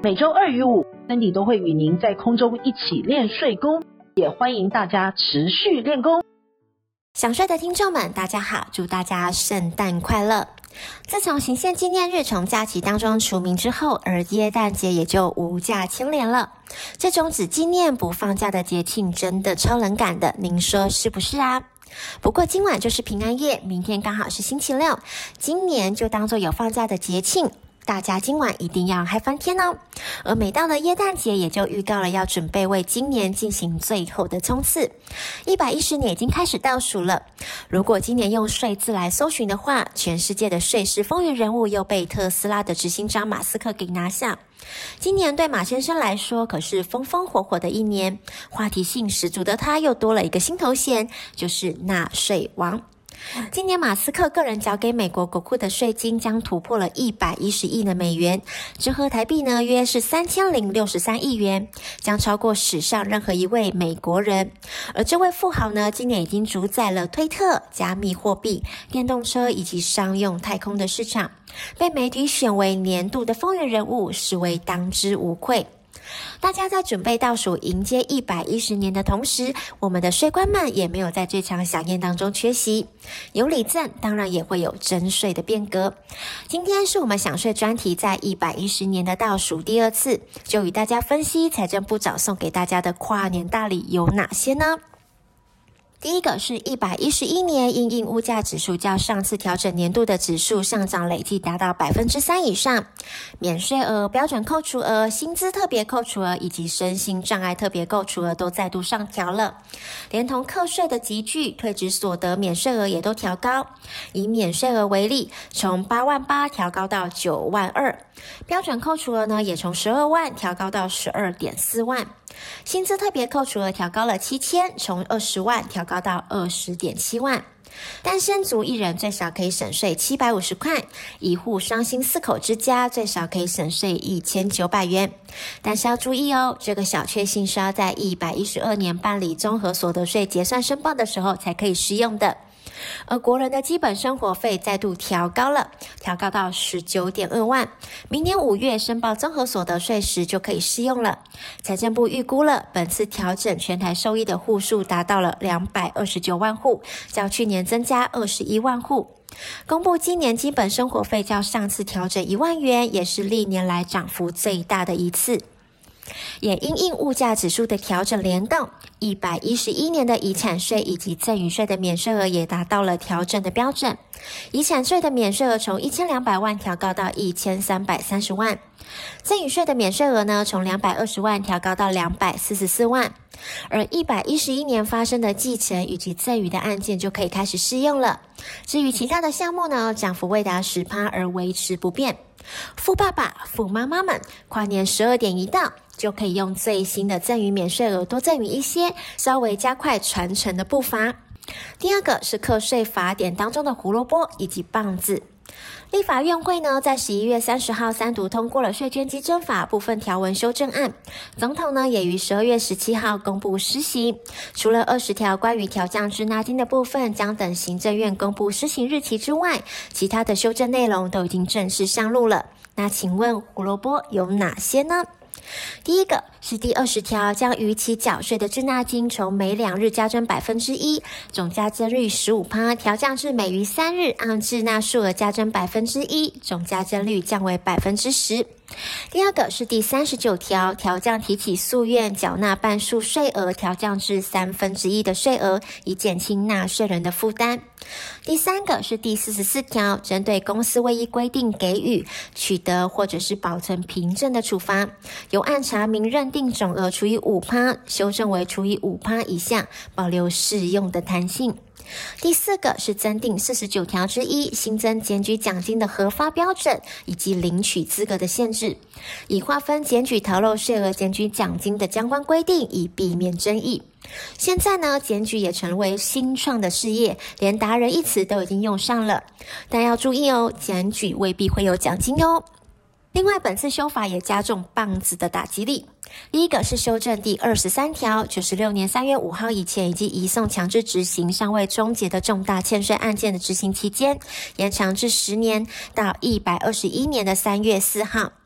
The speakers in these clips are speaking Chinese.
每周二与五森迪都会与您在空中一起练睡功，也欢迎大家持续练功。想睡的听众们，大家好，祝大家圣诞快乐！自从行宪纪念日从假期当中除名之后，而耶诞节也就无假牵连了。这种只纪念不放假的节庆，真的超冷感的，您说是不是啊？不过今晚就是平安夜，明天刚好是星期六，今年就当做有放假的节庆。大家今晚一定要嗨翻天哦！而每到了耶诞节，也就预告了要准备为今年进行最后的冲刺。一百一十年已经开始倒数了。如果今年用“税”字来搜寻的话，全世界的税事风云人物又被特斯拉的执行长马斯克给拿下。今年对马先生来说可是风风火火的一年，话题性十足的他又多了一个新头衔，就是纳税王。今年，马斯克个人缴给美国国库的税金将突破了一百一十亿的美元，折合台币呢约是三千零六十三亿元，将超过史上任何一位美国人。而这位富豪呢，今年已经主宰了推特、加密货币、电动车以及商用太空的市场，被媒体选为年度的风云人物，实为当之无愧。大家在准备倒数迎接一百一十年的同时，我们的税官们也没有在这场饗宴当中缺席。有礼赞，当然也会有征税的变革。今天是我们享税专题在一百一十年的倒数第二次，就与大家分析财政部长送给大家的跨年大礼有哪些呢？一个是一百一十一年，因应物价指数较上次调整年度的指数上涨累计达到百分之三以上，免税额、标准扣除额、薪资特别扣除额以及身心障碍特别扣除额都再度上调了，连同课税的集聚、退职所得免税额也都调高。以免税额为例，从八万八调高到九万二，标准扣除额呢也从十二万调高到十二点四万。薪资特别扣除额调高了七千，从二十万调高到到二十点七万。单身族一人最少可以省税七百五十块，一户双薪四口之家最少可以省税一千九百元。但是要注意哦，这个小确幸是要在一百一十二年办理综合所得税结算申报的时候才可以适用的。而国人的基本生活费再度调高了，调高到十九点二万，明年五月申报综合所得税时就可以适用了。财政部预估了本次调整全台受益的户数达到了两百二十九万户，较去年增加二十一万户。公布今年基本生活费较上次调整一万元，也是历年来涨幅最大的一次。也因应物价指数的调整联动，一百一十一年的遗产税以及赠与税的免税额也达到了调整的标准。遗产税的免税额从一千两百万调高到一千三百三十万，赠与税的免税额呢，从两百二十万调高到两百四十四万。而一百一十一年发生的继承以及赠与的案件就可以开始适用了。至于其他的项目呢，涨幅未达十趴而维持不变。富爸爸、富妈妈们，跨年十二点一到，就可以用最新的赠与免税额多赠与一些，稍微加快传承的步伐。第二个是课税法典当中的胡萝卜以及棒子。立法院会呢，在十一月三十号三读通过了税捐稽征法部分条文修正案，总统呢也于十二月十七号公布施行。除了二十条关于调降滞纳金的部分将等行政院公布施行日期之外，其他的修正内容都已经正式上路了。那请问胡萝卜有哪些呢？第一个是第二十条，将逾期缴税的滞纳金从每两日加征百分之一，总加征率十五趴，调降至每逾三日按滞纳数额加征百分之一，总加征率降为百分之十。第二个是第三十九条，调降提起诉愿缴纳半数税额，调降至三分之一的税额，以减轻纳税人的负担。第三个是第四十四条，针对公司未依规定给予、取得或者是保存凭证的处罚，由按查明认定总额除以五趴，修正为除以五趴以下，保留适用的弹性。第四个是增订四十九条之一，新增检举奖金的核发标准以及领取资格的限制，以划分检举逃漏税额、检举奖金的相关规定，以避免争议。现在呢，检举也成为新创的事业，连达人一词都已经用上了。但要注意哦，检举未必会有奖金哟。另外，本次修法也加重棒子的打击力。第一个是修正第二十三条，九十六年三月五号以前以及移送强制执行尚未终结的重大欠税案件的执行期间，延长至十年到一百二十一年的三月四号。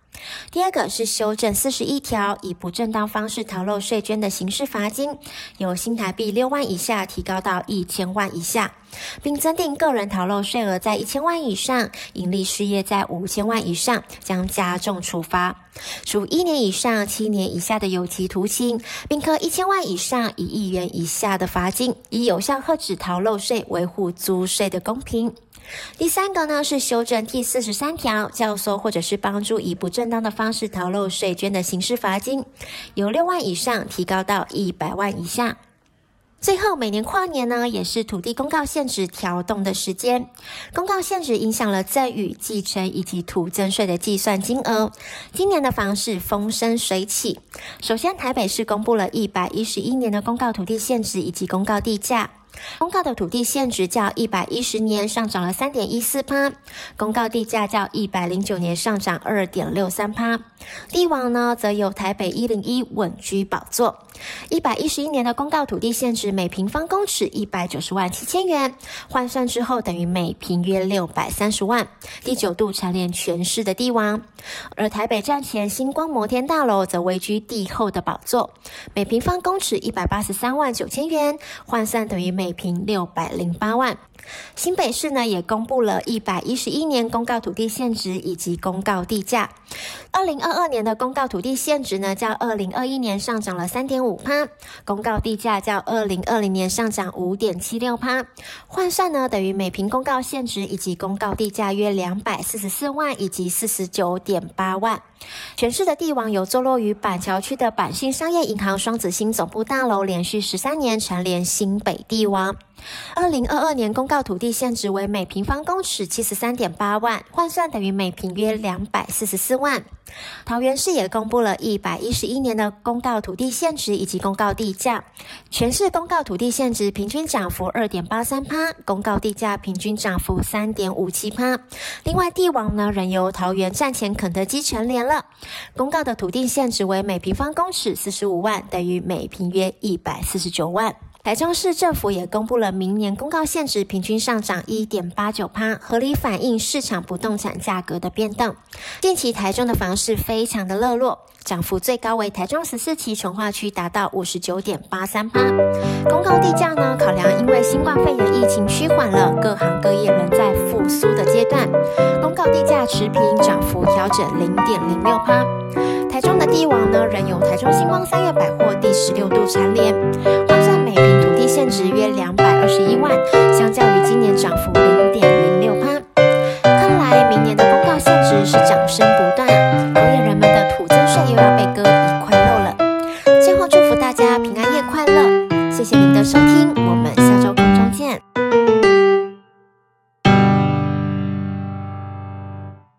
第二个是修正四十一条，以不正当方式逃漏税捐的刑事罚金，由新台币六万以下提高到一千万以下，并增订个人逃漏税额在一千万以上，营利事业在五千万以上，将加重处罚，处一年以上七年以下的有期徒刑，并科一千万以上一亿元以下的罚金，以有效遏止逃漏税，维护租税的公平。第三个呢是修正第四十三条，教唆或者是帮助以不正当的方式逃漏税捐的刑事罚金，由六万以上提高到一百万以下。最后，每年跨年呢，也是土地公告限制调动的时间。公告限制影响了赠与、继承以及土增税的计算金额。今年的房市风生水起。首先，台北市公布了一百一十一年的公告土地限制以及公告地价。公告的土地限值较一百一十年上涨了三点一四趴，公告地价较一百零九年上涨二点六三趴。地王呢，则由台北一零一稳居宝座。一百一十一年的公告土地限值每平方公尺一百九十万七千元，换算之后等于每平约六百三十万，第九度蝉联全市的地王。而台北站前星光摩天大楼则位居地后的宝座，每平方公尺一百八十三万九千元，换算等于每平六百零八万。新北市呢，也公布了一百一十一年公告土地限值以及公告地价。二零二二年的公告土地限值呢，较二零二一年上涨了三点五趴，公告地价较二零二零年上涨五点七六趴，换算呢等于每平公告现值以及公告地价约两百四十四万以及四十九点八万。全市的地王有坐落于板桥区的板信商业银行双子星总部大楼，连续十三年蝉联新北地王。二零二二年公告土地现值为每平方公尺七十三点八万，换算等于每平约两百四十四万。桃园市也公布了一百一十一年的公告土地现值以及公告地价，全市公告土地现值平均涨幅二点八三趴，公告地价平均涨幅三点五七趴。另外，地王呢仍由桃园站前肯德基蝉联了，公告的土地限值为每平方公尺四十五万，等于每平约一百四十九万。台中市政府也公布了明年公告现值平均上涨一点八九趴，合理反映市场不动产价格的变动。近期台中的房市非常的热络，涨幅最高为台中十四期从化区达到五十九点八三趴。公告地价呢，考量因为新冠肺炎疫情趋缓了，各行各业仍在复苏的阶段，公告地价持平，涨幅调整零点零六趴。台中的地王呢，仍有台中星光三月百货第十六度蝉联，值约两百二十一万，相较于今年涨幅零